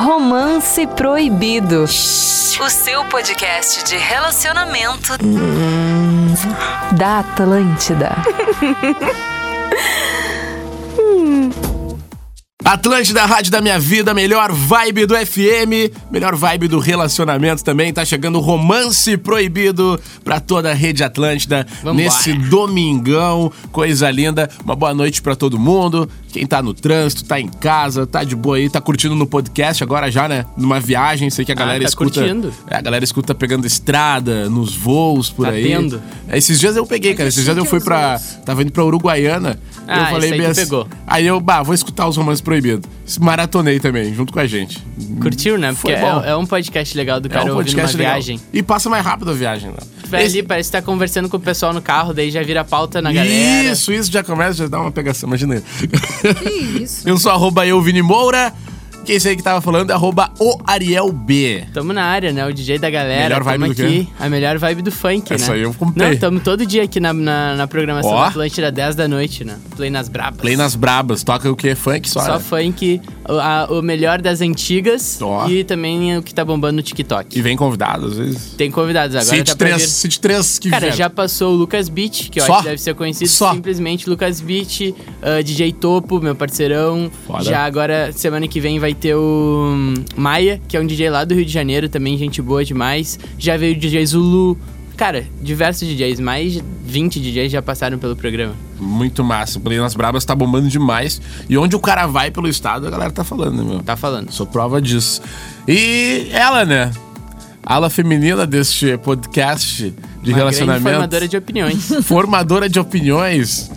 Romance Proibido. O seu podcast de relacionamento da Atlântida. Atlântida, Rádio da Minha Vida, melhor vibe do FM, melhor vibe do relacionamento também. Tá chegando o Romance Proibido pra toda a rede Atlântida Vambora. nesse domingão. Coisa linda. Uma boa noite pra todo mundo. Quem tá no trânsito, tá em casa, tá de boa aí, tá curtindo no podcast agora já, né? Numa viagem, sei que a galera tá escuta. curtindo. É, a galera escuta pegando estrada, nos voos por Tá aí. tendo. É, Esses dias eu peguei, cara. Esses dias eu fui pra. Tava indo pra Uruguaiana. Ah, eu falei aí assim- pegou. Aí eu, bah, vou escutar os romances proibidos. Maratonei também, junto com a gente. Curtiu, né? Porque é, é um podcast legal do cara é um podcast legal. viagem. E passa mais rápido a viagem, né? Vai Esse- ali, parece que tá conversando com o pessoal no carro, daí já vira pauta na galera. Isso, isso já começa, já dá uma pegação, imagina aí. Que isso? Eu sou arroba eu, Vini Moura. Quem sei que tava falando é arroba o Ariel B. Tamo na área, né? O DJ da galera. Melhor vibe tamo do aqui. A melhor vibe do funk, Essa né? aí eu comprei. Não, tamo todo dia aqui na, na, na programação Ó. da Atlântida, 10 da noite, né? Play nas brabas. Play nas brabas, toca o que? Funk só? Só né? funk, o, a- o melhor das antigas Ó. e também o que tá bombando no TikTok. E vem convidado, às vezes. Tem convidados agora. City tá pra 3, vir. City 3 que Cara, vieram. já passou o Lucas Beat, que eu Só? acho que deve ser conhecido Só? simplesmente Lucas Beat, ah, DJ Topo, meu parceirão. Foda. Já agora, semana que vem, vai ter o hum, Maia, que é um DJ lá do Rio de Janeiro, também gente boa demais. Já veio o DJ Zulu. Cara, diversos DJs, mais de 20 DJs já passaram pelo programa. Muito massa. O Play nas brabas tá bombando demais. E onde o cara vai pelo estado, a galera tá falando, né, meu? Tá falando. Sou prova disso. E ela, né? Ala feminina deste podcast de Uma relacionamento. formadora de opiniões. Formadora de opiniões.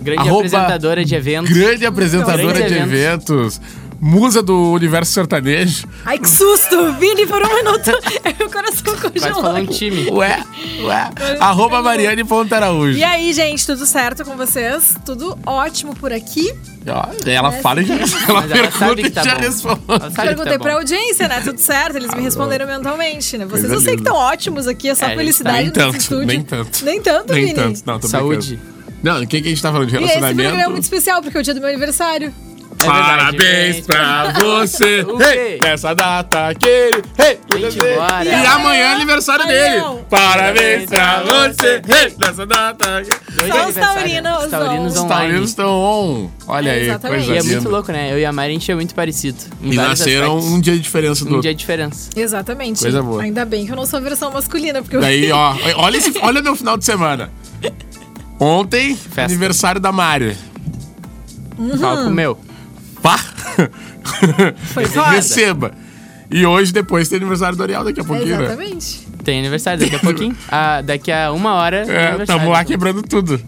grande apresentadora de eventos. Grande apresentadora de eventos. Musa do universo sertanejo. Ai, que susto! Vini, por um minuto, meu coração Quase congelou. um aqui. time. Ué, ué. Arroba Mariane Ponta Araújo. E aí, gente, tudo certo com vocês? Tudo ótimo por aqui. Ela fala e já, ela Mas ela pergunta sabe que e tá já bom. responde. Que Perguntei tá pra audiência, né? Tudo certo, eles me responderam mentalmente, né? Vocês Coisa eu sei que estão ótimos aqui, é só É, felicidade Nem nesse tanto, estúdio. nem tanto. Nem tanto, Nem Vini. tanto. Não, tô Saúde. brincando. Não, o que, que a gente tá falando de E esse programa é relacionamento? muito especial, porque é o dia do meu aniversário. É Parabéns pra você! Hey, nessa data! Hey, Gente, você. bora. E amanhã é aniversário dele! Amanhã. Parabéns pra você! Hey, nessa data! Só os taurinos, Os taurinos Os estão on! Olha É, aí, exatamente. coisa E é muito louco, né? Eu e a Mari, a gente é muito parecido. E nasceram aspectos. um dia de diferença do Um outro. dia de diferença. Exatamente. Coisa boa. Ainda bem que eu não sou a versão masculina, porque eu Daí, ó, olha, esse, olha meu final de semana. Ontem, Festa. aniversário da Mari. Fala com o meu. Pá! Foi. Receba! E hoje, depois, tem aniversário do Ariel daqui a pouquinho, né? Exatamente. Tem aniversário daqui a pouquinho. Ah, daqui a uma hora. É, tamo lá quebrando tudo.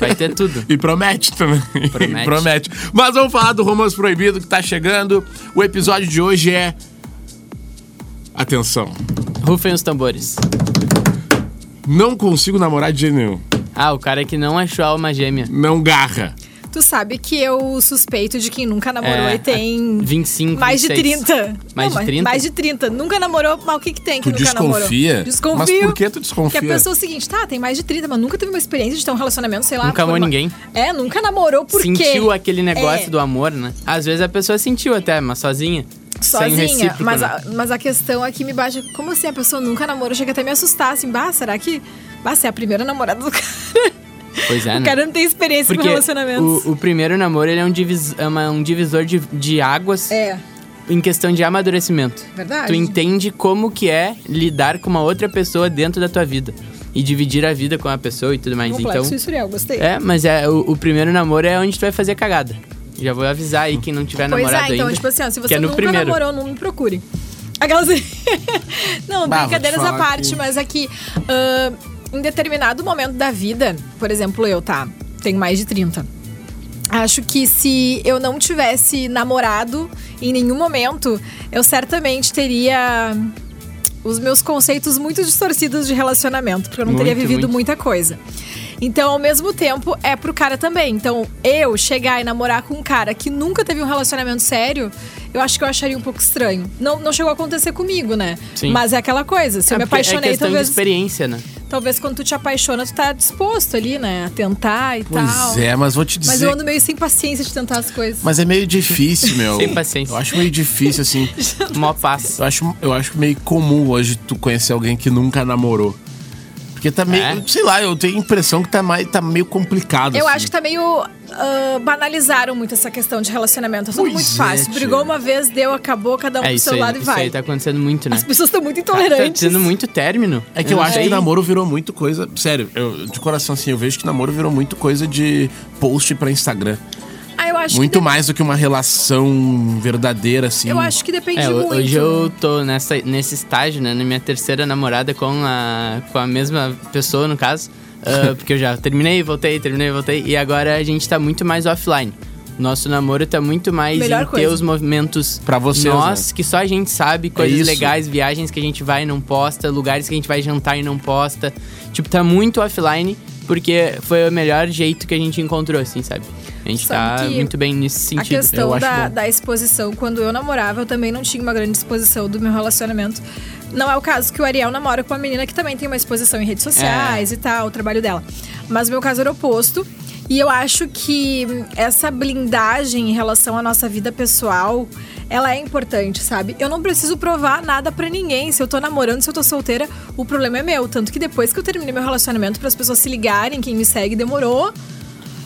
Vai ter tudo. E promete também. Promete. promete. Mas vamos falar do Romance Proibido que tá chegando. O episódio de hoje é. Atenção. Rufem os tambores. Não consigo namorar de jeito nenhum. Ah, o cara que não achou a alma gêmea. Não garra. Tu sabe que eu suspeito de quem nunca namorou É, e tem 25, mais de 26. 30. Mais Não, de 30? Mais de 30. Nunca namorou, mas o que que tem que Tu nunca namorou? desconfia? Desconfio. Mas por que tu desconfia? Porque a pessoa é o seguinte, tá, tem mais de 30, mas nunca teve uma experiência de ter um relacionamento, sei lá. Nunca amou forma- ninguém. É, nunca namorou porque... Sentiu aquele negócio É. do amor, né? Às vezes a pessoa sentiu até, mas sozinha. Sem Sozinha, recíproco, mas, né? a, mas a questão aqui me baixa. Como assim a pessoa nunca namorou? Chega até a me assustar, assim, bah, será que. Bah, você é a primeira namorada do cara. Pois é, o né? cara não tem experiência com Porque relacionamentos. o, o primeiro namoro, ele é um, divis, é uma- um divisor de, de águas É, em questão de amadurecimento. verdade. Tu entende como que é lidar com uma outra pessoa dentro da tua vida. E dividir a vida com a pessoa e tudo mais. Complexo então, isso, gostei. é, mas é o, o primeiro namoro é onde tu vai fazer cagada. Já vou avisar aí quem não tiver Pois namorado é, então, ainda. tipo assim, ó, se você é nunca primeiro. namorou, não me procure. Aquelas. não, Bah, brincadeiras à parte, que- mas aqui, ah, em determinado momento da vida, por exemplo, eu, tá? Tenho mais de 30. Acho que se eu não tivesse namorado em nenhum momento, eu certamente teria os meus conceitos muito distorcidos de relacionamento, porque eu não teria Muito, vivido muito. muita coisa. Então, ao mesmo tempo, é pro cara também. Então, eu chegar e namorar com um cara que nunca teve um relacionamento sério, eu acho que eu acharia um pouco estranho. Não, não chegou a acontecer comigo, né? Sim. Mas é aquela coisa. Se eu É me porque apaixonei, é talvez. de experiência, né? Talvez quando tu te apaixona, tu tá disposto ali, né? A tentar e tal. Pois é, mas vou te dizer. Mas eu ando meio sem paciência de tentar as coisas. Mas é meio difícil, meu. Sem paciência. Eu acho meio difícil, assim. Mó paz. Eu acho, eu acho meio comum hoje tu conhecer alguém que nunca namorou. Porque tá meio. É? Sei lá, eu tenho a impressão que tá, mais, tá meio complicado. Eu assim. acho que tá meio. ah, banalizaram muito essa questão de relacionamento. Tá tudo Pois muito é, fácil. Brigou uma vez, deu, acabou, cada um É pro isso seu aí, lado e isso vai. aí tá acontecendo muito, né? As pessoas estão muito Tá intolerantes. tendo muito término. É que eu não acho sei. que namoro virou muito coisa. Sério, eu, de coração assim, eu vejo que namoro virou muito coisa de post pra Instagram. Eu acho Muito que de- mais do que uma relação verdadeira, assim. Eu acho que depende É, muito. hoje eu tô nessa, nesse estágio, né? Na minha terceira namorada com a, com a mesma pessoa, no caso. Ah, porque eu já terminei, voltei, terminei, voltei. E agora a gente tá muito mais offline. Nosso namoro tá muito mais Melhor em ter coisa. os movimentos Pra vocês, nós, né? que só a gente sabe, coisas isso. legais, viagens que a gente vai e não posta, lugares que a gente vai jantar e não posta. Tipo, tá muito offline, porque foi o melhor jeito que a gente encontrou, assim, sabe? A gente Sabe tá que muito bem nesse A sentido. questão eu acho da, bom. da exposição, quando eu namorava, eu também não tinha uma grande exposição do meu relacionamento. Não é o caso que o Ariel namora com uma menina que também tem uma exposição em redes sociais e tal, o trabalho dela. Mas o meu caso era oposto. E eu acho que essa blindagem em relação à nossa vida pessoal, ela é importante, sabe? Eu não preciso provar nada pra ninguém. Se eu tô namorando, se eu tô solteira, o problema é meu. Tanto que depois que eu terminei meu relacionamento, para as pessoas se ligarem, quem me segue, demorou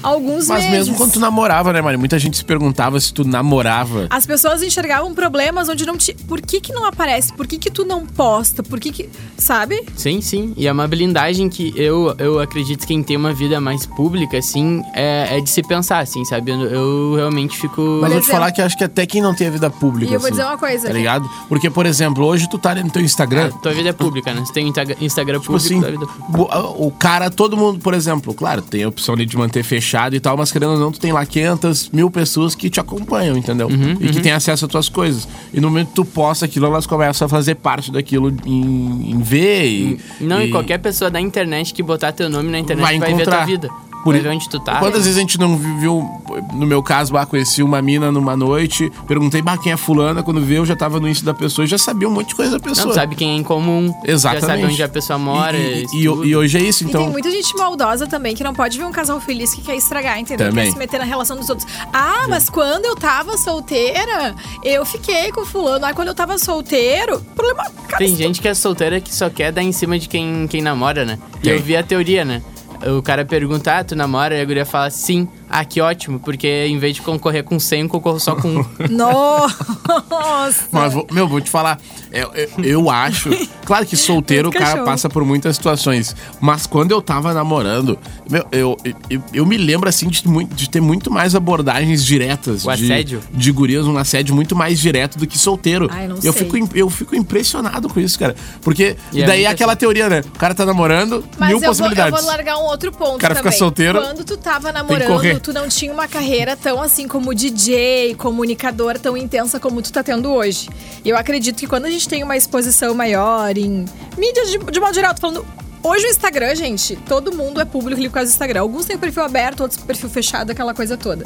alguns Mas meses. mesmo quando tu namorava, né, Mari? Muita gente se perguntava se tu namorava. As pessoas enxergavam problemas onde não te. Por que que não aparece? Por que que tu não posta? Por que que. Sabe? Sim, sim. E é uma blindagem que eu, eu acredito que quem tem uma vida mais pública, assim, é, é de se pensar, assim, sabe? Eu, eu realmente fico. Mas Olha, vou te falar que acho que até quem não tem a vida pública. E eu vou assim, dizer uma coisa. Tá ligado? Porque, por exemplo, hoje tu tá ali no teu Instagram. Tua vida é pública, né? Você tem Insta- Instagram Tipo público, assim, tua vida o, o cara, todo mundo, por exemplo, claro, tem a opção ali de manter fechado e tal, mas querendo ou não, tu tem lá 500 mil pessoas que te acompanham, entendeu? Uhum, e que tem acesso às tuas coisas. E no momento que tu posta aquilo, elas começam a fazer parte daquilo em, em ver e. Não, e... qualquer pessoa da internet que botar teu nome na internet Vai vai, ver tua vida. Por ver onde tu tá. Quantas vezes a gente não viu, no meu caso, bah, conheci uma mina numa noite, perguntei, bah, quem é fulana? Quando viu, eu já tava no início da pessoa e já sabia um monte de coisa da pessoa. Não, sabe quem é em comum. Exatamente. Já sabe onde a pessoa mora. E, e- e- e hoje é isso, E então. tem muita gente maldosa também que não pode ver um casal feliz que quer estragar, entendeu? Também. Quer se meter na relação dos outros. Ah, mas quando eu tava solteira, eu fiquei com fulano. Ah, quando eu tava solteiro, problema. Cara, Tem gente que é solteira que só quer dar em cima de quem, quem namora, né? E eu vi a teoria, né? O cara pergunta, ah, tu namora? E a guria fala, sim. Ah, que ótimo, porque em vez de concorrer com 100, eu concorro só com um. Nossa! Mas, meu, vou te falar, eu, eu, eu acho. Claro que solteiro o cara passa por muitas situações. Mas quando eu tava namorando, meu, eu, eu, eu me lembro, assim, de, de ter muito mais abordagens diretas. O de, assédio? De gurias, um assédio muito mais direto do que solteiro. Ai, não eu, sei. fico, eu fico impressionado com isso, cara. Porque E é daí é aquela assim. teoria, né? O cara tá namorando, Mas mil eu vou, eu possibilidades. vou largar um outro ponto O cara fica também. solteiro, Quando tu tava que namorando, correr. Tu não tinha uma carreira tão assim como DJ, comunicador, tão intensa como tu tá tendo hoje. E eu acredito que quando a gente tem uma exposição maior em mídias de, de modo geral, tô falando. Hoje o Instagram, gente, todo mundo é público ali por causa do Instagram. Alguns têm o perfil aberto, outros perfil fechado, aquela coisa toda.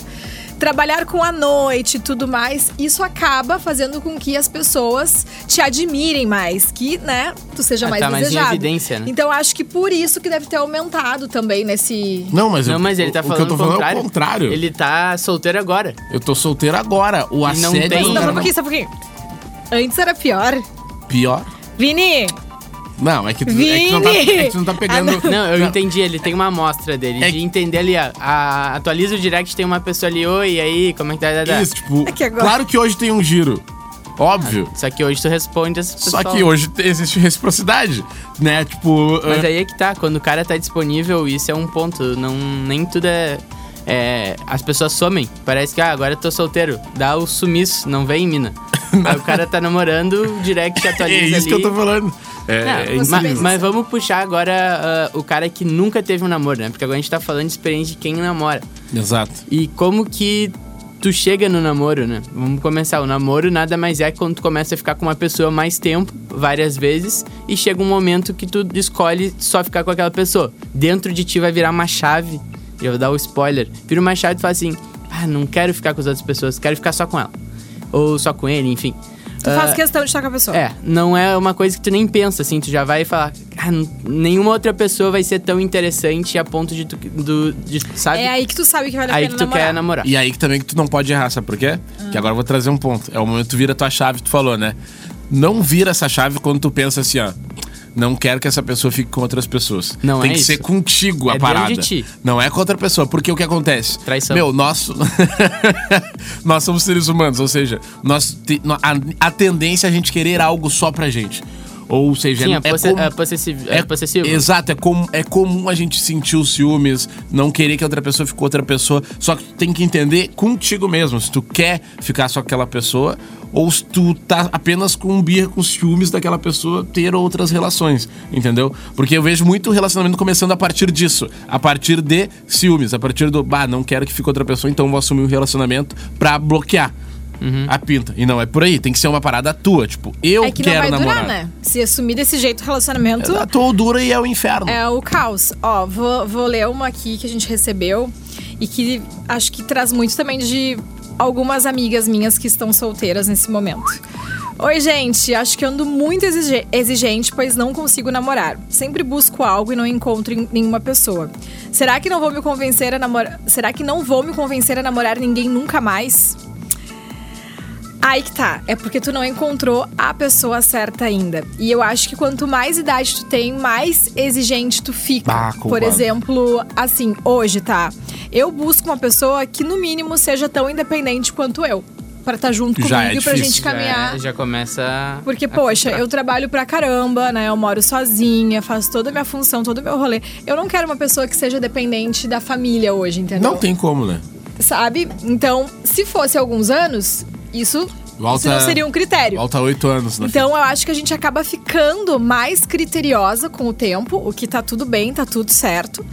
Trabalhar com a noite e tudo mais, isso acaba fazendo com que as pessoas te admirem mais, que, né, tu seja Ah, mais tá mais em desejado. evidência, né? Então acho que por isso que deve ter aumentado também nesse. Não, mas, Não, eu- mas ele tá o, falando o que eu tô falando contrário. é o contrário. Ele tá solteiro agora. Eu tô solteiro agora. O não assédio tem- não Não, só era um pouquinho, só um pouquinho. Antes era pior. pior. Vini! Não, é que, tu, é que tu não tá, é que tu não tá pegando. Ah, Não, eu entendi, ele tem uma amostra dele. É de entender ali, ó, a, atualiza o direct, tem uma pessoa ali, oi, e aí, como é que tá? tá, tá. Isso, tipo, É que agora- claro que hoje tem um giro. Óbvio. Só que hoje tu responde essa pessoa. Só que hoje te- existe reciprocidade, né? Tipo, Mas ah, aí é que tá, quando o cara tá disponível, isso é um ponto. Não, nem tudo é. É, as pessoas somem. Parece que, ah, agora eu tô solteiro. Dá o sumiço, não vem, mina. aí o cara tá namorando, direct é atualiza isso que eu ali. tô falando. É, Não, é mas, mas vamos puxar agora ah, o cara que nunca teve um namoro, né? Porque agora a gente tá falando de experiência de quem namora. Exato. E como que tu chega no namoro, né? Vamos começar. O namoro nada mais é quando tu começa a ficar com uma pessoa mais tempo, várias vezes, e chega um momento que tu escolhe só ficar com aquela pessoa. Dentro de ti vai virar uma chave. Eu vou dar o spoiler. Vira uma chave e tu fala assim: Ah, não quero ficar com as outras pessoas, quero ficar só com ela. Ou só com ele, enfim. Tu faz questão de estar com a pessoa. É, não é uma coisa que tu nem pensa, assim, tu já vai falar, ah, nenhuma outra pessoa vai ser tão interessante a ponto de tu, do, de, sabe? É aí que tu sabe que vale a Aí pena que tu namorar. quer namorar. E aí que também que tu não pode errar, sabe por quê? Que agora eu vou trazer um ponto. É o momento que tu vira tua chave, tu falou, né? Não vira essa chave quando tu pensa assim, ó. Não quero que essa pessoa fique com outras pessoas. Não Tem é que isso. ser contigo a É parada. de ti. Não é com outra pessoa. Porque o que acontece? Traição. Meu, nós. nós somos seres humanos, ou seja, nós a, a tendência é a gente querer algo só pra gente. Ou seja, Sim, é, é, posse como- é possessivo. É, possessivo. Exato, é, com, é comum a gente sentir os ciúmes, não querer que outra pessoa fique com outra pessoa. Só que tu tem que entender contigo mesmo se tu quer ficar só com aquela pessoa ou se tu tá apenas com um birra com ciúmes daquela pessoa ter outras relações, entendeu? Porque eu vejo muito relacionamento começando a partir disso, a partir de ciúmes, a partir do, bah, não quero que fique outra pessoa, então vou assumir um relacionamento pra bloquear. A pinta. E não é por aí, tem que ser uma parada tua. Tipo, eu É que não quero vai namorar. durar, né? Se assumir desse jeito o relacionamento, Exato, ou dura e é o inferno. é o caos. Ó, vou, vou ler uma aqui que a gente recebeu e que acho que traz muito também de algumas amigas minhas que estão solteiras nesse momento. Oi, gente. Acho que ando muito exige- exigente, pois não consigo namorar. Sempre busco algo e não encontro em nenhuma pessoa. Será que não vou me convencer a namorar? Será que não vou me convencer a namorar ninguém nunca mais? Aí que tá, é porque tu não encontrou a pessoa certa ainda. E eu acho que quanto mais idade tu tem, mais exigente tu fica. Ah, Por exemplo, assim, hoje, tá? Eu busco uma pessoa que no mínimo seja tão independente quanto eu. Pra estar junto Já comigo é e pra gente Já, caminhar. é- já começa. Porque, a poxa, frustrar. eu trabalho pra caramba, né? Eu moro sozinha, faço toda a minha função, todo o meu rolê. Eu não quero uma pessoa que seja dependente da família hoje, entendeu? Não tem como, né? Sabe? Então, se fosse alguns anos, isso, Volta- isso não seria um critério. Falta oito anos, né? Então eu acho que a gente acaba ficando mais criteriosa com o tempo, o que tá tudo bem, tá tudo certo.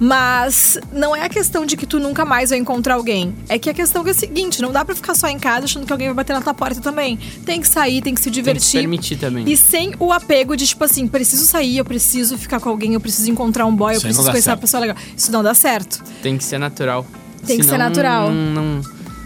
Mas não é a questão de que tu nunca mais vai encontrar alguém. É que a questão é a seguinte: não dá pra ficar só em casa achando que alguém vai bater na tua porta também. Tem que sair, tem que se Tem que divertir. se permitir também. E sem o apego de, tipo assim, preciso sair, eu preciso ficar com alguém, eu preciso encontrar um boy, eu Isso não preciso dá conhecer uma certo. pessoa legal. Isso não dá certo. Tem que ser natural. Tem que ser Senão, natural. Não, não-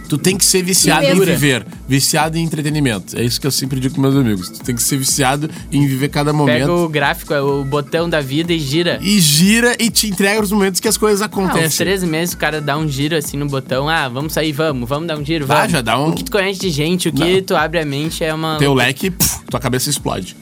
Tu tem que ser viciado em viver, viciado em entretenimento. É isso que eu sempre digo com meus amigos. Tu tem que ser viciado em viver cada Pega momento. o gráfico, é o botão da vida e gira. E gira e te entrega os momentos que as coisas Ah, uns acontecem. três meses o cara dá um giro assim no botão. Ah, vamos sair, vamos, vamos dar um giro, Vai, vamos. já dá um- O que tu conhece de gente, o que Não. tu abre a mente é uma. Teu leque, puf, tua cabeça explode.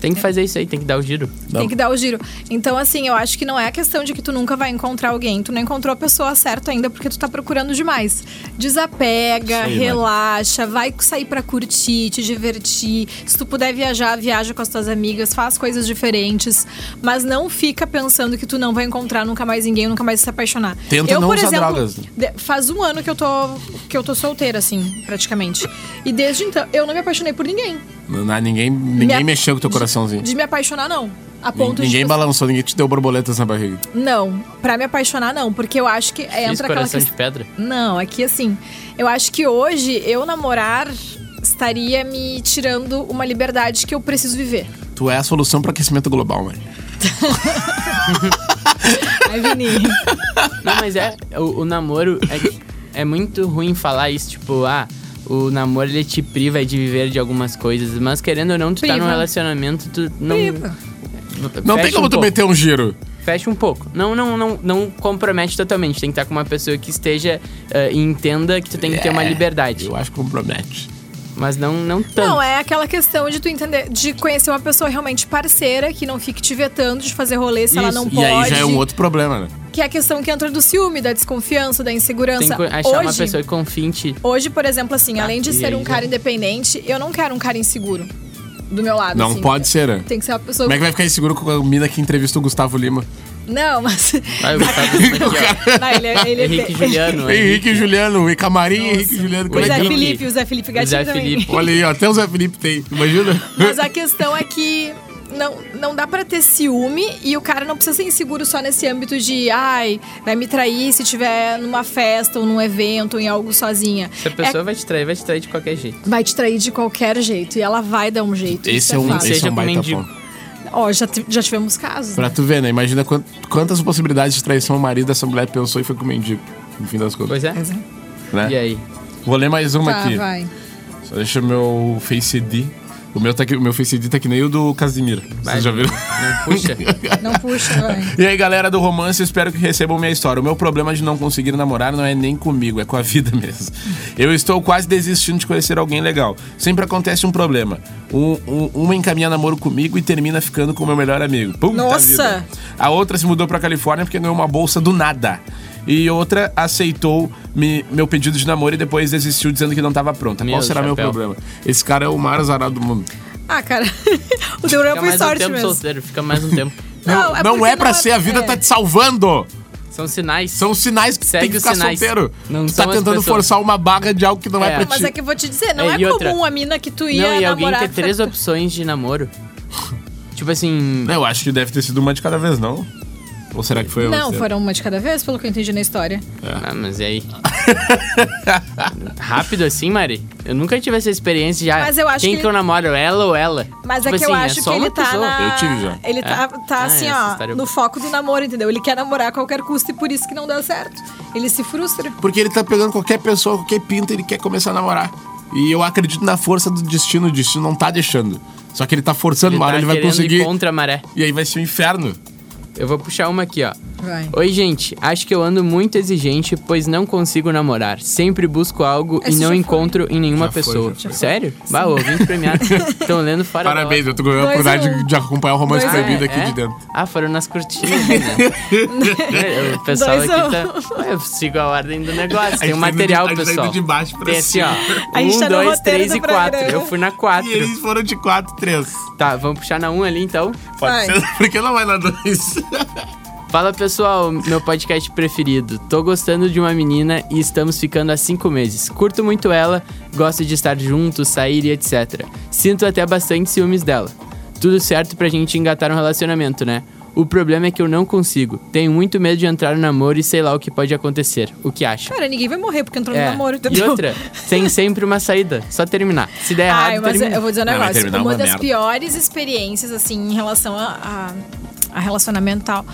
Tem que fazer isso aí, tem que dar o giro. Não. Tem que dar o giro. Então, assim, eu acho que não é a questão de que tu nunca vai encontrar alguém. Tu não encontrou a pessoa certa ainda porque tu tá procurando demais. Desapega, aí, né? relaxa, vai sair pra curtir, te divertir. Se tu puder viajar, viaja com as tuas amigas, faz coisas diferentes. Mas não fica pensando que tu não vai encontrar nunca mais ninguém, nunca mais se apaixonar. Tenta eu, não por usar exemplo, drogas. de- faz um ano que eu tô que eu tô solteira, assim, praticamente. E desde então, eu não me apaixonei por ninguém. Não, ninguém ninguém Me mexeu com teu coraçãozinho. De me apaixonar, não. A ponto Ninguém de. balançou, ninguém te deu borboletas na barriga. Não, pra me apaixonar não, porque eu acho que é, Fiz entra aquela coração de pedra. Não, é que assim, eu acho que hoje eu namorar estaria me tirando uma liberdade que eu preciso viver. Tu é a solução pro aquecimento global, mano. Ai, Vini. Não, mas é. O, o namoro é, que é muito ruim falar isso, tipo, ah, o namoro ele te priva de viver de algumas coisas. Mas querendo ou não, tu tá Priva. num relacionamento, tu não. Priva. Não tem como um tu pouco. meter um giro. Fecha um pouco. Não, não, não, não compromete totalmente. Tem que estar com uma pessoa que esteja eh, e entenda que tu tem que ter uma É, liberdade. Eu acho que compromete. Mas não, não tanto. Não, é aquela questão de tu entender, de conhecer uma pessoa realmente parceira, que não fique te vetando de fazer rolê se ela Isso. não E pode. aí já é um outro problema, né? Que é a questão que entra do ciúme, da desconfiança, da insegurança. Tem que achar uma Hoje- pessoa que confie ti. Hoje, por exemplo, assim, Tá, além de ser aí um já- cara independente, eu não quero um cara inseguro do meu lado. Não assim. pode ser, né? Tem que ser uma pessoa. Como é que vai ficar inseguro com a mina que entrevista o Gustavo Lima? Não, mas. Vai, Gustavo, aqui, ó. Não, ele, ele Henrique e Juliano. Henrique e Juliano, e Camarim, Henrique e Juliano. O é Zé é? Henrique. Felipe, o Zé Felipe O Gatinho Zé também. Felipe. Olha aí, ó, até o Zé Felipe tem. Imagina? Mas a questão é que não, não dá pra ter ciúme e o cara não precisa ser inseguro só nesse âmbito de ai, vai me trair se tiver numa festa ou num evento ou em algo sozinha. Se a pessoa vai te trair, vai te trair de qualquer jeito. É- vai te trair de qualquer jeito e ela vai dar um jeito. Esse isso é um, fato. esse é um com baita ponto. Ó, já, ti- já tivemos casos. Pra né? tu ver, né? Imagina quant- quantas possibilidades de traição o marido dessa mulher pensou e foi com o mendigo. No fim das contas. Pois é. Pois é. Né? E aí? Vou ler mais uma Tá, aqui. vai. Só deixa meu Face ID. O meu, tá aqui, o meu Face ID tá que nem o do Casimiro. Vocês já viram? Não puxa. Não puxa, vai. E aí, galera do romance, espero que recebam minha história. O meu problema de não conseguir namorar não é nem comigo, é com a vida mesmo. Eu estou quase desistindo de conhecer alguém legal. Sempre acontece um problema. Um, um- uma encaminha namoro comigo e termina ficando com o meu melhor amigo. Puta Nossa! vida. A outra se mudou pra Califórnia porque ganhou uma bolsa do nada. E outra aceitou me- meu pedido de namoro e depois desistiu dizendo que não tava pronta. Meu Qual será meu chapéu. problema? Esse cara é o maior azarado do mundo. Ah, cara. o Deurão Fica foi mais um sorte tempo mesmo. solteiro, fica mais um tempo. Não, é não é pra não ser, a vida é. tá te salvando. São sinais. São sinais que Segue tem que ficar sinais. solteiro. Não tu tá tentando forçar uma barra de algo que não é, É. pra Mas ti. é que eu vou te dizer, não É, é, outra- comum a mina que tu ia Não, e alguém namorar. ter três opções de namoro. Tipo assim. Eu acho que deve ter sido uma de cada vez, não? Ou será que foi eu? Não, Você? foram uma de cada vez, pelo que eu entendi na história. Ah, mas e aí? Rápido assim, Mari? Eu nunca tive essa experiência já. Mas eu acho Quem que que, eu namoro, ela ou ela? Mas Tipo é que eu assim, acho só que ele uma tá pessoa. na. Eu tive já. Ele tá, tá Ah, assim, essa ó, história é no boa. foco do namoro, entendeu? Ele quer namorar a qualquer custo e por isso que não deu certo. Ele se frustra. Porque ele tá pegando qualquer pessoa, qualquer pinta, ele quer começar a namorar. E eu acredito na força do destino, o destino não tá deixando. Só que ele tá forçando, Ele uma hora tá ele vai querendo ir conseguir. contra a maré. E aí vai ser um inferno. Eu vou puxar uma aqui, ó. Vai. Oi, gente. Acho que eu ando muito exigente, pois não consigo namorar. Sempre busco algo Esse e não encontro em nenhuma Já pessoa. foi. Sério? Bah, ouvinte premiado. Estão lendo fora Parabéns, eu tô ganhando a Dois oportunidade um. de, acompanhar o romance Dois proibido aqui É? de dentro. Ah, foram nas cortinas, né? o pessoal Dois aqui a um. tá. Ué, Eu sigo a ordem do negócio. Tem um tá material, de- tá pessoal. de baixo pra Tem assim, ó. cima. A gente Um, tá no dois, três do e quatro. Eu fui na quatro. E eles foram de 4, 3. Tá, vamos puxar na um ali então. Pode Vai. ser, porque não vai na 2. Fala pessoal, meu podcast preferido. Tô gostando de uma menina e estamos ficando há cinco meses. Curto muito ela, gosto de estar juntos, sair e etc. Sinto até bastante ciúmes dela. Tudo certo pra gente engatar um relacionamento, né? O problema é que eu não consigo. Tenho muito medo de entrar no namoro e sei lá o que pode acontecer. O que acha? Cara, ninguém vai morrer porque entrou É. no namoro, E entendeu? outra, tem sempre uma saída. Só terminar. Se der errado, Ai, mas termina. eu vou dizer um negócio. Uma uma das merda. piores experiências, assim, em relação a, a, a relacionamento e tal.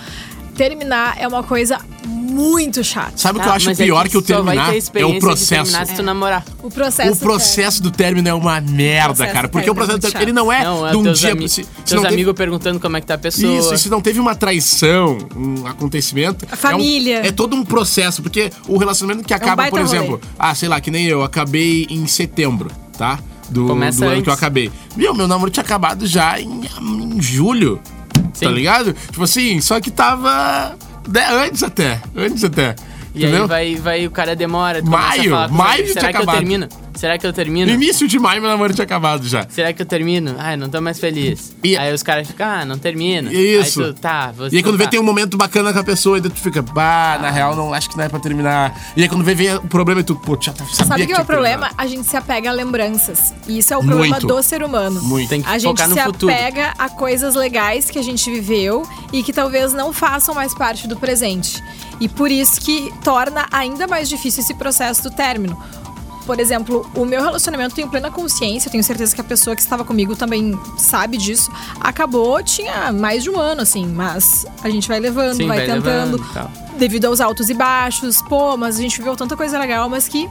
Terminar é uma coisa muito chata. Sabe o que Tá, eu acho é pior que, o terminar? ter É o de processo. terminar se tu namorar. O processo. O processo do término é uma merda, processo cara. Porque o término é processo do término, ele não é Não, é de um teus, dia. ami se, se teus não teve- amigos perguntando como é que tá a pessoa. Isso, e se não teve uma traição, um acontecimento. A família. É, um- é todo um processo, porque o relacionamento que acaba, baita por rolê. exemplo, ah, sei lá, que nem eu, acabei em setembro, tá? Do, Começa do ano que eu acabei. Meu, meu namoro tinha acabado já em, em julho. Sim. Tá ligado? Tipo assim, só que tava. né, antes até. Antes até. E entendeu? aí vai, vai, o cara demora. Maio, maio Será que eu termino? Será que eu No termino? início de maio, meu namoro tinha acabado já. Será que eu termino? Ai, não tô mais feliz. E- aí os caras ficam, ah, não termina. Isso. Aí tu, tá, você E aí quando vê tá. tem um momento bacana com a pessoa, e tu fica, bah, na real, não acho que não é pra terminar. E aí quando vê, vem o problema e tu, pô, já tá, sabia Sabe o que é o problema? A gente se apega a lembranças. E isso é o problema Muito. do ser humano. Muito. Tem que A gente focar no se futuro. apega a coisas legais que a gente viveu e que talvez não façam mais parte do presente. E por isso que torna ainda mais difícil esse processo do término. Por exemplo, o meu relacionamento tem plena consciência, tenho certeza que a pessoa que estava comigo também sabe disso. Acabou, tinha mais de um ano, assim, mas a gente vai levando, Sim, vai, vai tentando. levando tal. Devido aos altos e baixos, pô, mas a gente viveu tanta coisa legal, mas que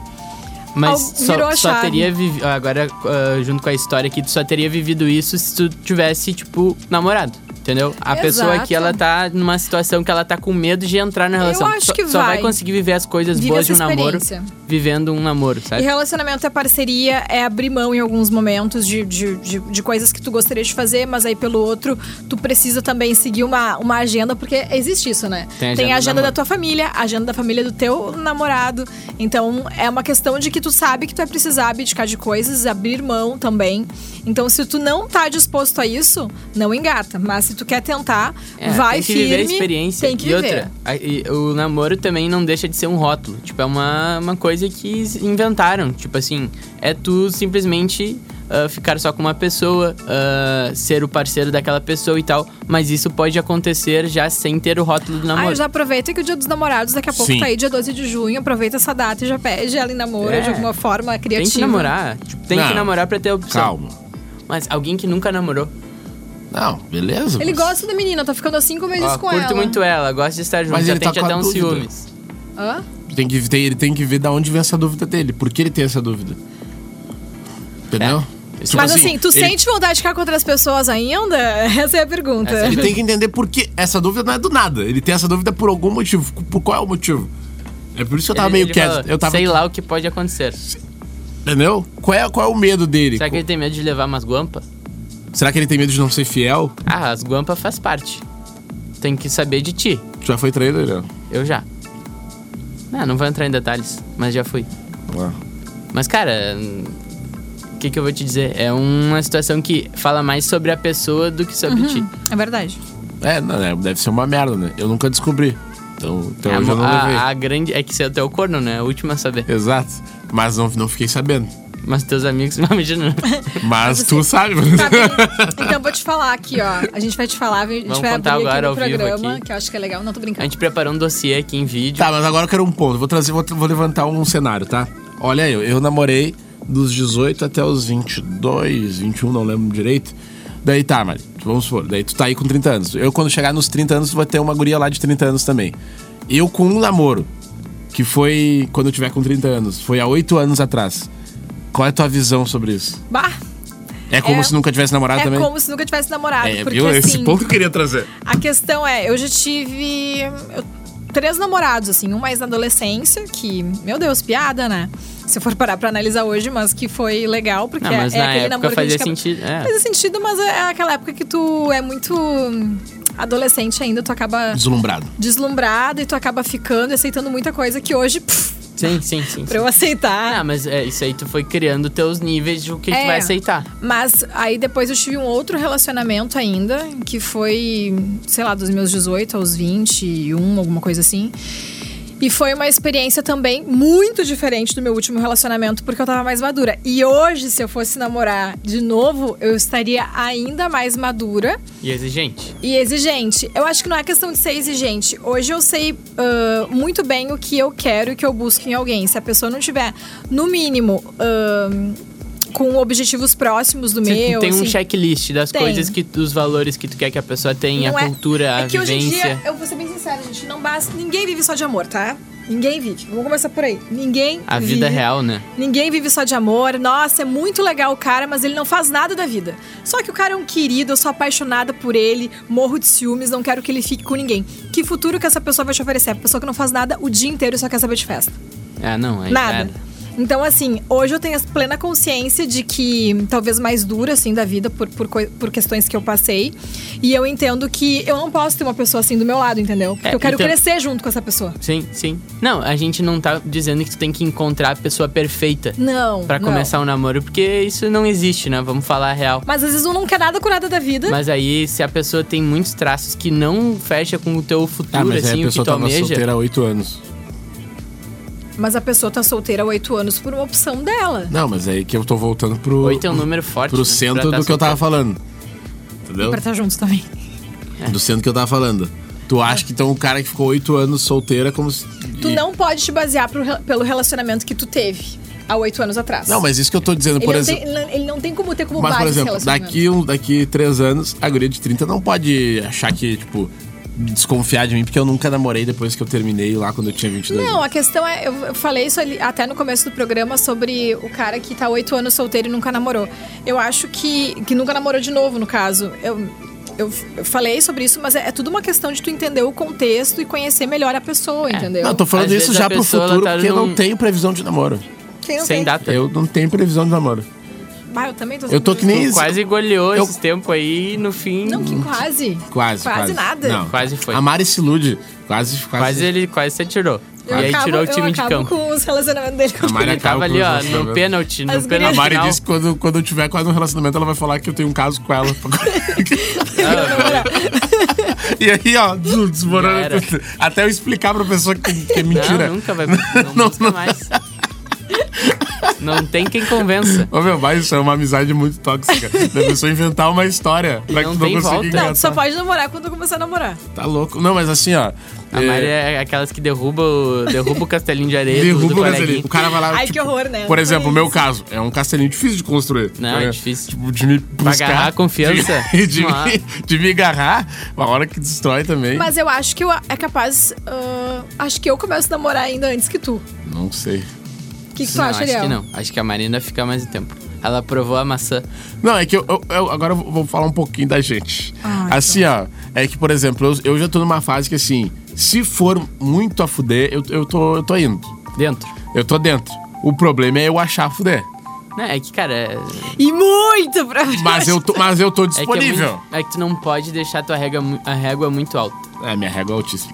Mas Al- só, só teria vivido. Agora, ah, junto com a história aqui, tu só teria vivido isso se tu tivesse, tipo, namorado. Entendeu? A pessoa aqui, Exato. ela tá numa situação que ela tá com medo de entrar na relação. acho só, que só vai vai. conseguir viver as coisas Vive boas de um namoro vivendo um namoro, E sabe? relacionamento é parceria, é abrir mão em alguns momentos de, de, de, de coisas que tu gostaria de fazer, mas aí pelo outro, tu precisa também seguir uma, uma agenda, porque existe isso, né? Tem a agenda a do agenda da tua família, a agenda da família do teu namorado. Então é uma questão de que tu sabe que tu vai precisar abdicar de coisas, abrir mão também. Então se tu não tá disposto a isso, não engata. Mas se tu quer tentar, É, vai tem que firme. viver a experiência. Tem que e viver. outra, a- e o namoro também não deixa de ser um rótulo. Tipo, é uma, uma coisa que inventaram. Tipo assim, é tu simplesmente ah, ficar só com uma pessoa, ah, ser o parceiro daquela pessoa e tal. Mas isso pode acontecer já sem ter o rótulo do namoro. Ah, já aproveita que o dia dos namorados daqui a pouco Sim. tá aí, dia 12 de junho. Aproveita essa data e já pede ela em namoro É. de alguma forma Tem criativa. que namorar. Tipo, tem que Não. namorar pra ter opção. Calma. Mas alguém que nunca namorou. Não, beleza. Ele mas- gosta da menina, tá ficando há cinco meses Ó, com curto ela. muito ela, gosto de estar junto. Mas já ele tem tá até a uns dúvida. ciúmes. Hã? Tem que, tem- ele tem que ver da onde vem essa dúvida dele. Por que ele tem essa dúvida? Entendeu? Tipo Mas assim, tu ele- sente vontade de ficar com outras pessoas ainda? Essa é a pergunta. Essa é Ele tem que entender por que essa dúvida não é do nada. Ele tem essa dúvida por algum motivo. Por qual é o motivo? É por isso que eu tava Ele- meio ele quieto. falou, eu tava. Sei lá o que pode acontecer. Entendeu? Qual é, qual é o medo dele? Será que ele tem medo de levar umas guampas? Será que ele tem medo de não ser fiel? Ah, as guampas faz parte. Tem que saber de ti. Tu já foi traído? Eu já. Não, não vou entrar em detalhes, mas já fui. Ah. Mas, cara, o que, que eu vou te dizer? É uma situação que fala mais sobre a pessoa do que sobre ti. É verdade. É, não, é, deve ser uma merda, né? Eu nunca descobri. Então, até É, eu não levei. a, a grande. É que você é o teu corno, né? A última a saber. Exato. Mas não, não fiquei sabendo. Mas teus amigos, imagina. Mas tu sabe. Tá bem. Então vou te falar aqui, ó. A gente vai te falar, a gente Vamos vai contar abrir aqui agora no ao vivo programa, aqui. que eu acho que é legal. Não tô A brincando. gente preparou um dossiê aqui em vídeo. Tá, mas agora eu quero um ponto. Vou trazer, vou, vou levantar um cenário, tá? Olha eu, eu namorei dos 18 até os 22, 21, não lembro direito. Daí tá, Mari, vamos supor, daí tu tá aí com 30 anos. Eu, quando chegar nos 30 anos, tu vai ter uma guria lá de 30 anos também. Eu com um namoro, que foi quando eu tiver com 30 anos, foi há 8 anos atrás. Qual é a tua visão sobre isso? Bah, É como É- se nunca tivesse namorado é também? como se nunca tivesse namorado. É, porque viu? assim, Esse ponto que eu queria trazer. a questão é, eu já tive eu- três namorados, assim, um mais na adolescência, que, meu Deus, piada, né? Se eu for parar pra analisar hoje, mas que foi legal, porque Não, mas é, é aquele época namoro que a fazia gente sentido. É. Fazia sentido, mas é aquela época que tu é muito adolescente ainda, tu acaba Deslumbrado. deslumbrado e tu acaba ficando e aceitando muita coisa que hoje, pff, Sim, sim, sim. pra eu aceitar. Ah, mas é, isso aí tu foi criando teus níveis de o que tu É. vai aceitar. Mas aí depois eu tive um outro relacionamento ainda, que foi, sei lá, dos meus 18 aos 21, alguma coisa assim. E foi uma experiência também muito diferente do meu último relacionamento, porque eu tava mais madura. E hoje, se eu fosse namorar de novo, eu estaria ainda mais madura E exigente. e exigente. Eu acho que não é questão de ser exigente. Hoje eu sei ah, muito bem o que eu quero e o que eu busco em alguém. Se a pessoa não tiver, no mínimo, ah, com objetivos próximos do Você meu. tem um assim, checklist das Tem. coisas que dos valores que tu quer que a pessoa tenha, não a é- cultura, a é que hoje em vivência. dia, eu vou ser bem sincera, gente, não basta. Ninguém vive só de amor, tá? Ninguém vive. Vamos começar por aí. Ninguém A vive. vida real, né? Ninguém vive só de amor. Nossa, é muito legal o cara, mas ele não faz nada da vida. Só que o cara é um querido, eu sou apaixonada por ele, morro de ciúmes, não quero que ele fique com ninguém. Que futuro que essa pessoa vai te oferecer? A pessoa que não faz nada o dia inteiro e só quer saber de festa. Ah, não, aí Nada. era. Então, assim, hoje eu tenho a plena consciência de que, talvez mais dura, assim, da vida, por, por, por questões que eu passei. E eu entendo que eu não posso ter uma pessoa assim do meu lado, entendeu? Porque É, eu quero então- crescer junto com essa pessoa. Sim, sim. Não, a gente não tá dizendo que tu tem que encontrar a pessoa perfeita Não. pra não. começar um namoro, porque isso não existe, né? Vamos falar a real. Mas às vezes um não quer nada com nada da vida. Mas aí, se a pessoa tem muitos traços que não fecha com o teu futuro, Ah, mas assim, a o que pessoa tu tava almeja. solteira há 8 anos. Mas a pessoa tá solteira há oito anos por uma opção dela. Não, mas é aí que eu tô voltando pro. Oito é um número forte. pro né, centro pra do tá que eu tava solteiro. falando. Entendeu? Pra estar juntos também. Do centro que eu tava falando. Tu acha que então o cara que ficou oito anos solteira é como se. Tu e- não pode te basear pro pelo relacionamento que tu teve há oito anos atrás. Não, mas isso que eu tô dizendo, ele, por não exemplo. tem, ele não- tem como ter como Mas, base por exemplo, daqui, um, daqui três anos, a guria de 30 não pode achar que, tipo, desconfiar de mim, porque eu nunca namorei depois que eu terminei lá quando eu tinha 22 Não, anos. a questão é, eu falei isso ali, até no começo do programa sobre o cara que tá oito anos solteiro e nunca namorou. Eu acho que, que nunca namorou de novo, no caso. Eu, eu, eu falei sobre isso, mas é, é tudo uma questão de tu entender o contexto e conhecer melhor a pessoa, entendeu? Não, eu tô falando Às isso já pro futuro, tá porque eu não num- tenho previsão de namoro. Quem não Sem tem? data. Eu não tenho previsão de namoro. Ah, eu também tô Eu tô que nem- Tu isso- quase goleou eu- esses tempos aí no fim. Não, que quase. Quase, quase. Quase nada. Não. Quase foi. A Mari se ilude. Quase, quase. Quase ele quase se atirou. Eu e aí acabo, tirou o time de acabo campo. com os relacionamentos dele com A Mari acaba tava ali, ó, no pênalti, no As A pênalti Mari disse que quando, quando eu tiver quase um relacionamento, ela vai falar que eu tenho um caso com ela. e aí, ó, des- desmorona Já era. tudo. Até eu explicar pra pessoa que, que é mentira. Não, nunca vai. Não, Não, não. mais. Não tem quem convença. Ô, meu, mas isso é uma amizade muito tóxica. Da pessoa inventar uma história pra que não tu não tem volta. Não, tu só pode namorar quando tu começar a namorar. Tá louco. Não, mas assim, ó. A Mari é aquelas que derruba o, derruba o castelinho de areia do, Derruba do o castelinho. coleguinha. O cara vai lá. Ai, tipo, que horror, né? Por exemplo, o meu caso. É um castelinho difícil de construir. Não, é né? difícil. Tipo, de me buscar. agarrar a confiança. De, de, me, de me agarrar. Uma hora que destrói também. Mas eu acho que eu é capaz. ah, acho que eu começo a namorar ainda antes que tu. Não sei. O que, que tu não, acha, acho Ariel? que não. Acho que a Marina fica mais um tempo. Ela provou a maçã. Não, é que eu, eu- eu- agora eu vou falar um pouquinho da gente. Ai, assim, ó, é que, por exemplo, eu, eu já tô numa fase que, assim, se for muito a fuder, eu, eu, tô, eu tô indo. Dentro. Eu tô dentro. O problema é eu achar a fuder. Não, é que, cara. É, E muito pra Mas eu tô, mas eu tô é que, é, disponível. muito- é que tu não pode deixar tua régua, a régua muito alta. É, minha régua é altíssima.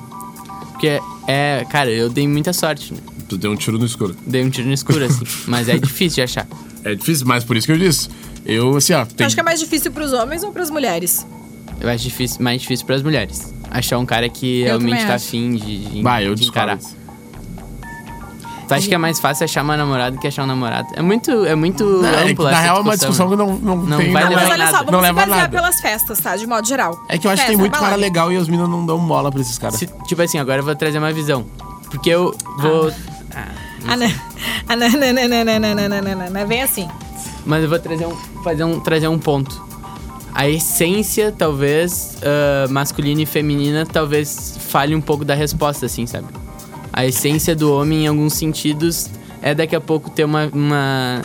Porque, é, cara, eu dei muita sorte. Né? Tu deu um tiro no escuro. Dei um tiro no escuro, assim. mas é difícil de achar. É difícil, mas por isso que eu disse. Eu, assim, ó, tem... Acho que é mais difícil pros homens ou pras mulheres? Eu acho difícil, mais difícil pras mulheres. Achar um cara que Eu realmente tá acho. afim de, de, Bah, eu de discordo. encarar. Tu acha que é mais fácil achar uma namorada que achar um namorado? É muito, é muito Não, é que, ampla na real é uma discussão que não, não, Não tem... vai não levar Mas é- em olha só, nada. vamos Não se leva nada. pelas festas, tá? De modo geral. É que eu acho que tem Festa, muito cara legal e as minas não dão bola pra esses caras. Se- tipo assim, agora eu vou trazer uma visão. Porque eu vou. Ah, Ah, não. Ah, não, não, não, não, não, não, não, não. Vem assim. mas eu vou trazer um, fazer um, trazer um ponto. A essência, talvez, ah, masculina e feminina, talvez fale um pouco da resposta, assim, sabe? A essência do homem, em alguns sentidos, é daqui a pouco ter uma. uma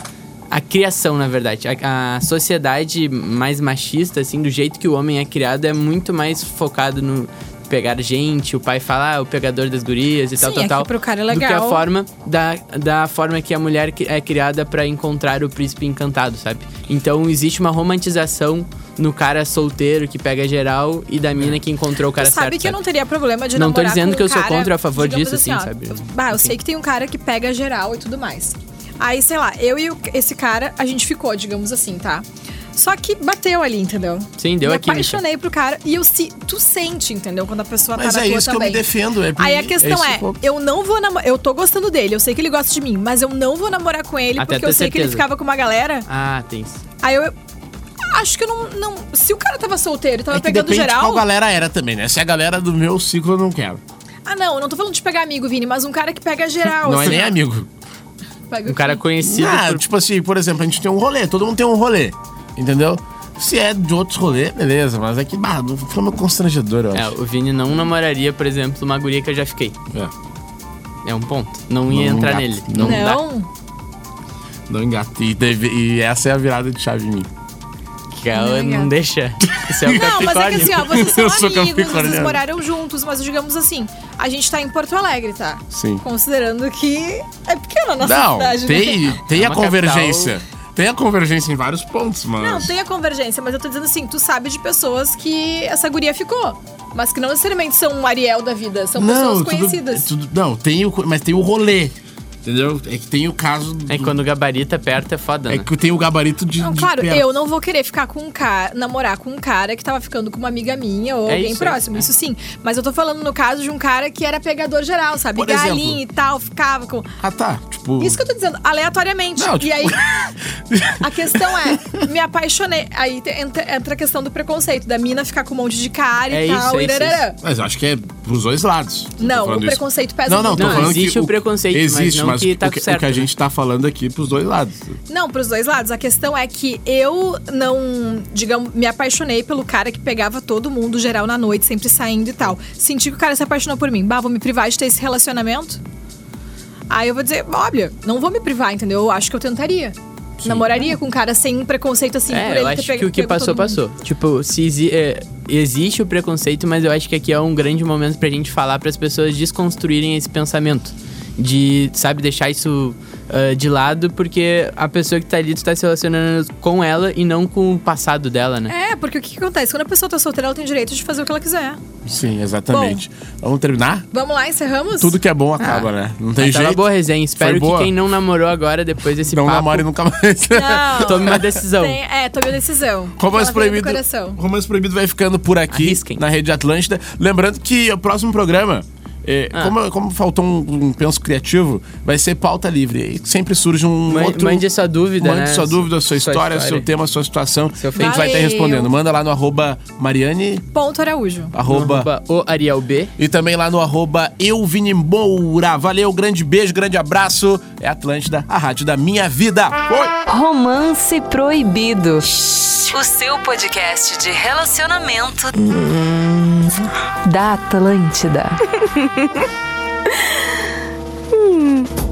a criação, na verdade. A, a sociedade mais machista, assim, do jeito que o homem é criado, é muito mais focado no pegar gente, o pai fala, ah, o pegador das gurias e tal, Sim, tal, é que tal. pro cara é Do que a legal. forma da, da forma que a mulher que- é criada pra encontrar o príncipe encantado, sabe? Então existe uma romantização no cara solteiro que pega geral e da mina que encontrou o cara sabe certo. que eu não teria problema de Não tô namorar dizendo com que um eu sou cara, contra ou a favor disso, assim, ó, sabe? Bah, eu Enfim. sei que tem um cara que pega geral e tudo mais. Aí, sei lá, eu e esse cara, a gente ficou, digamos assim, tá? Só que bateu ali, entendeu? Sim, deu me a química. apaixonei pro cara e eu se, tu sente, entendeu? Quando a pessoa Mas tá na é isso que eu também. me defendo. É, Aí a questão é, ponto. eu não vou namorar. Eu tô gostando dele, eu sei que ele gosta de mim, mas eu não vou namorar com ele Até porque eu sei que ele certeza. ficava com uma galera. Ah, tem isso. Aí eu. Acho que eu não. não se o cara tava solteiro e tava É que pegando geral. qual galera era também, né? Se é a galera do meu ciclo, eu não quero. Ah, não, eu não tô falando de pegar amigo, Vini, mas um cara que pega geral. não é assim, nem ó. amigo. Pega Um o cara conhecido Ah, por... tipo assim, por exemplo, a gente tem um rolê, todo mundo tem um rolê, entendeu? Se é de outros rolês, beleza, mas é que, bah, não foi meio constrangedor, eu É, acho. o Vini não namoraria, por exemplo, uma guria que eu já fiquei. É, É um ponto. Não ia Não entrar engata. nele. Não dá. Não. não engata. E, teve- e essa é a virada de chave em mim. Que ela Não deixa. Isso é um Não, mas é que assim, ó, vocês são Eu sou amigos, vocês capricorniano. moraram juntos, mas digamos assim, a gente tá em Porto Alegre, tá? Sim. Considerando que é pequena a nossa Não, cidade, tem, né? tem É a uma convergência. Tem a convergência em vários pontos, mas. Não, tem a convergência, mas eu tô dizendo assim, tu sabe de pessoas que essa guria ficou. Mas que não necessariamente são um Ariel da vida, são pessoas tudo- conhecidas. tudo- não, tem o, mas tem o rolê. Entendeu? É que tem o caso. Do, É que quando o gabarito aperta é foda, é né? que tem o gabarito de. Não, de claro, perto. eu não vou querer ficar com um cara, namorar com um cara que tava ficando com uma amiga minha ou É alguém isso, é próximo, isso, isso sim. Mas eu tô falando no caso de um cara que era pegador geral, sabe? Por Galinha e tal, ficava com. Ah, tá. Tipo. Isso que eu tô dizendo, aleatoriamente. Não, tipo- E aí, a questão é, me apaixonei. Aí entra, a questão do preconceito, da mina ficar com um monte de cara É e isso, tal, é e isso. Mas eu acho que é pros dois lados. Não, o isso. preconceito pesa Não, não, muito. tô Não, falando existe que o preconceito, mas existe, não mas que tá o, que, o certo, que a né? gente tá falando aqui pros dois lados. Não, pros dois lados. A questão é que eu não, digamos, me apaixonei pelo cara que pegava todo mundo geral na noite, sempre saindo e tal. Senti que o cara se apaixonou por mim. Bah, vou me privar de ter esse relacionamento? Aí eu vou dizer, olha, não vou me privar, entendeu? Eu acho que eu tentaria. Namoraria com um cara sem um preconceito assim por É, ele eu ter acho pego- que o que passou, passou. Tipo, se exi- é, existe o preconceito, mas eu acho que aqui é um grande momento pra gente falar para as pessoas desconstruírem esse pensamento. De, sabe, deixar isso ah, de lado, porque a pessoa que tá ali, tu tá se relacionando com ela e não com o passado dela, né? É, porque o que, que acontece? Quando a pessoa tá solteira, ela tem direito de fazer o que ela quiser. Sim, exatamente. Vamos terminar? Vamos lá, encerramos? Tudo que é bom acaba, né? Não tem jeito. boa a resenha. Espero boa. que quem não namorou agora, depois desse Não papo, namore nunca mais. Não. tome uma decisão. Tem- é, tomei a decisão. Romance Proibido. Romance Proibido vai ficando por aqui Arrisquem. na Rede Atlântida. Lembrando que o próximo programa, é, Ah. como, como faltou um, um penso criativo, vai ser pauta livre. E sempre surge um outro... Mande sua dúvida, Mande né? sua dúvida, sua, Sua história, história. seu tema, sua situação. Seu a gente vai estar Valeu. respondendo. Manda lá no arroba Mariane, Ponto Araújo. arroba, Arroba o Ariel B. e também lá no arroba Euvini Moura. Valeu, grande beijo, grande abraço. É Atlântida, a rádio da minha vida. Foi! Romance Proibido. O seu podcast de relacionamento da Atlântida. 嗯。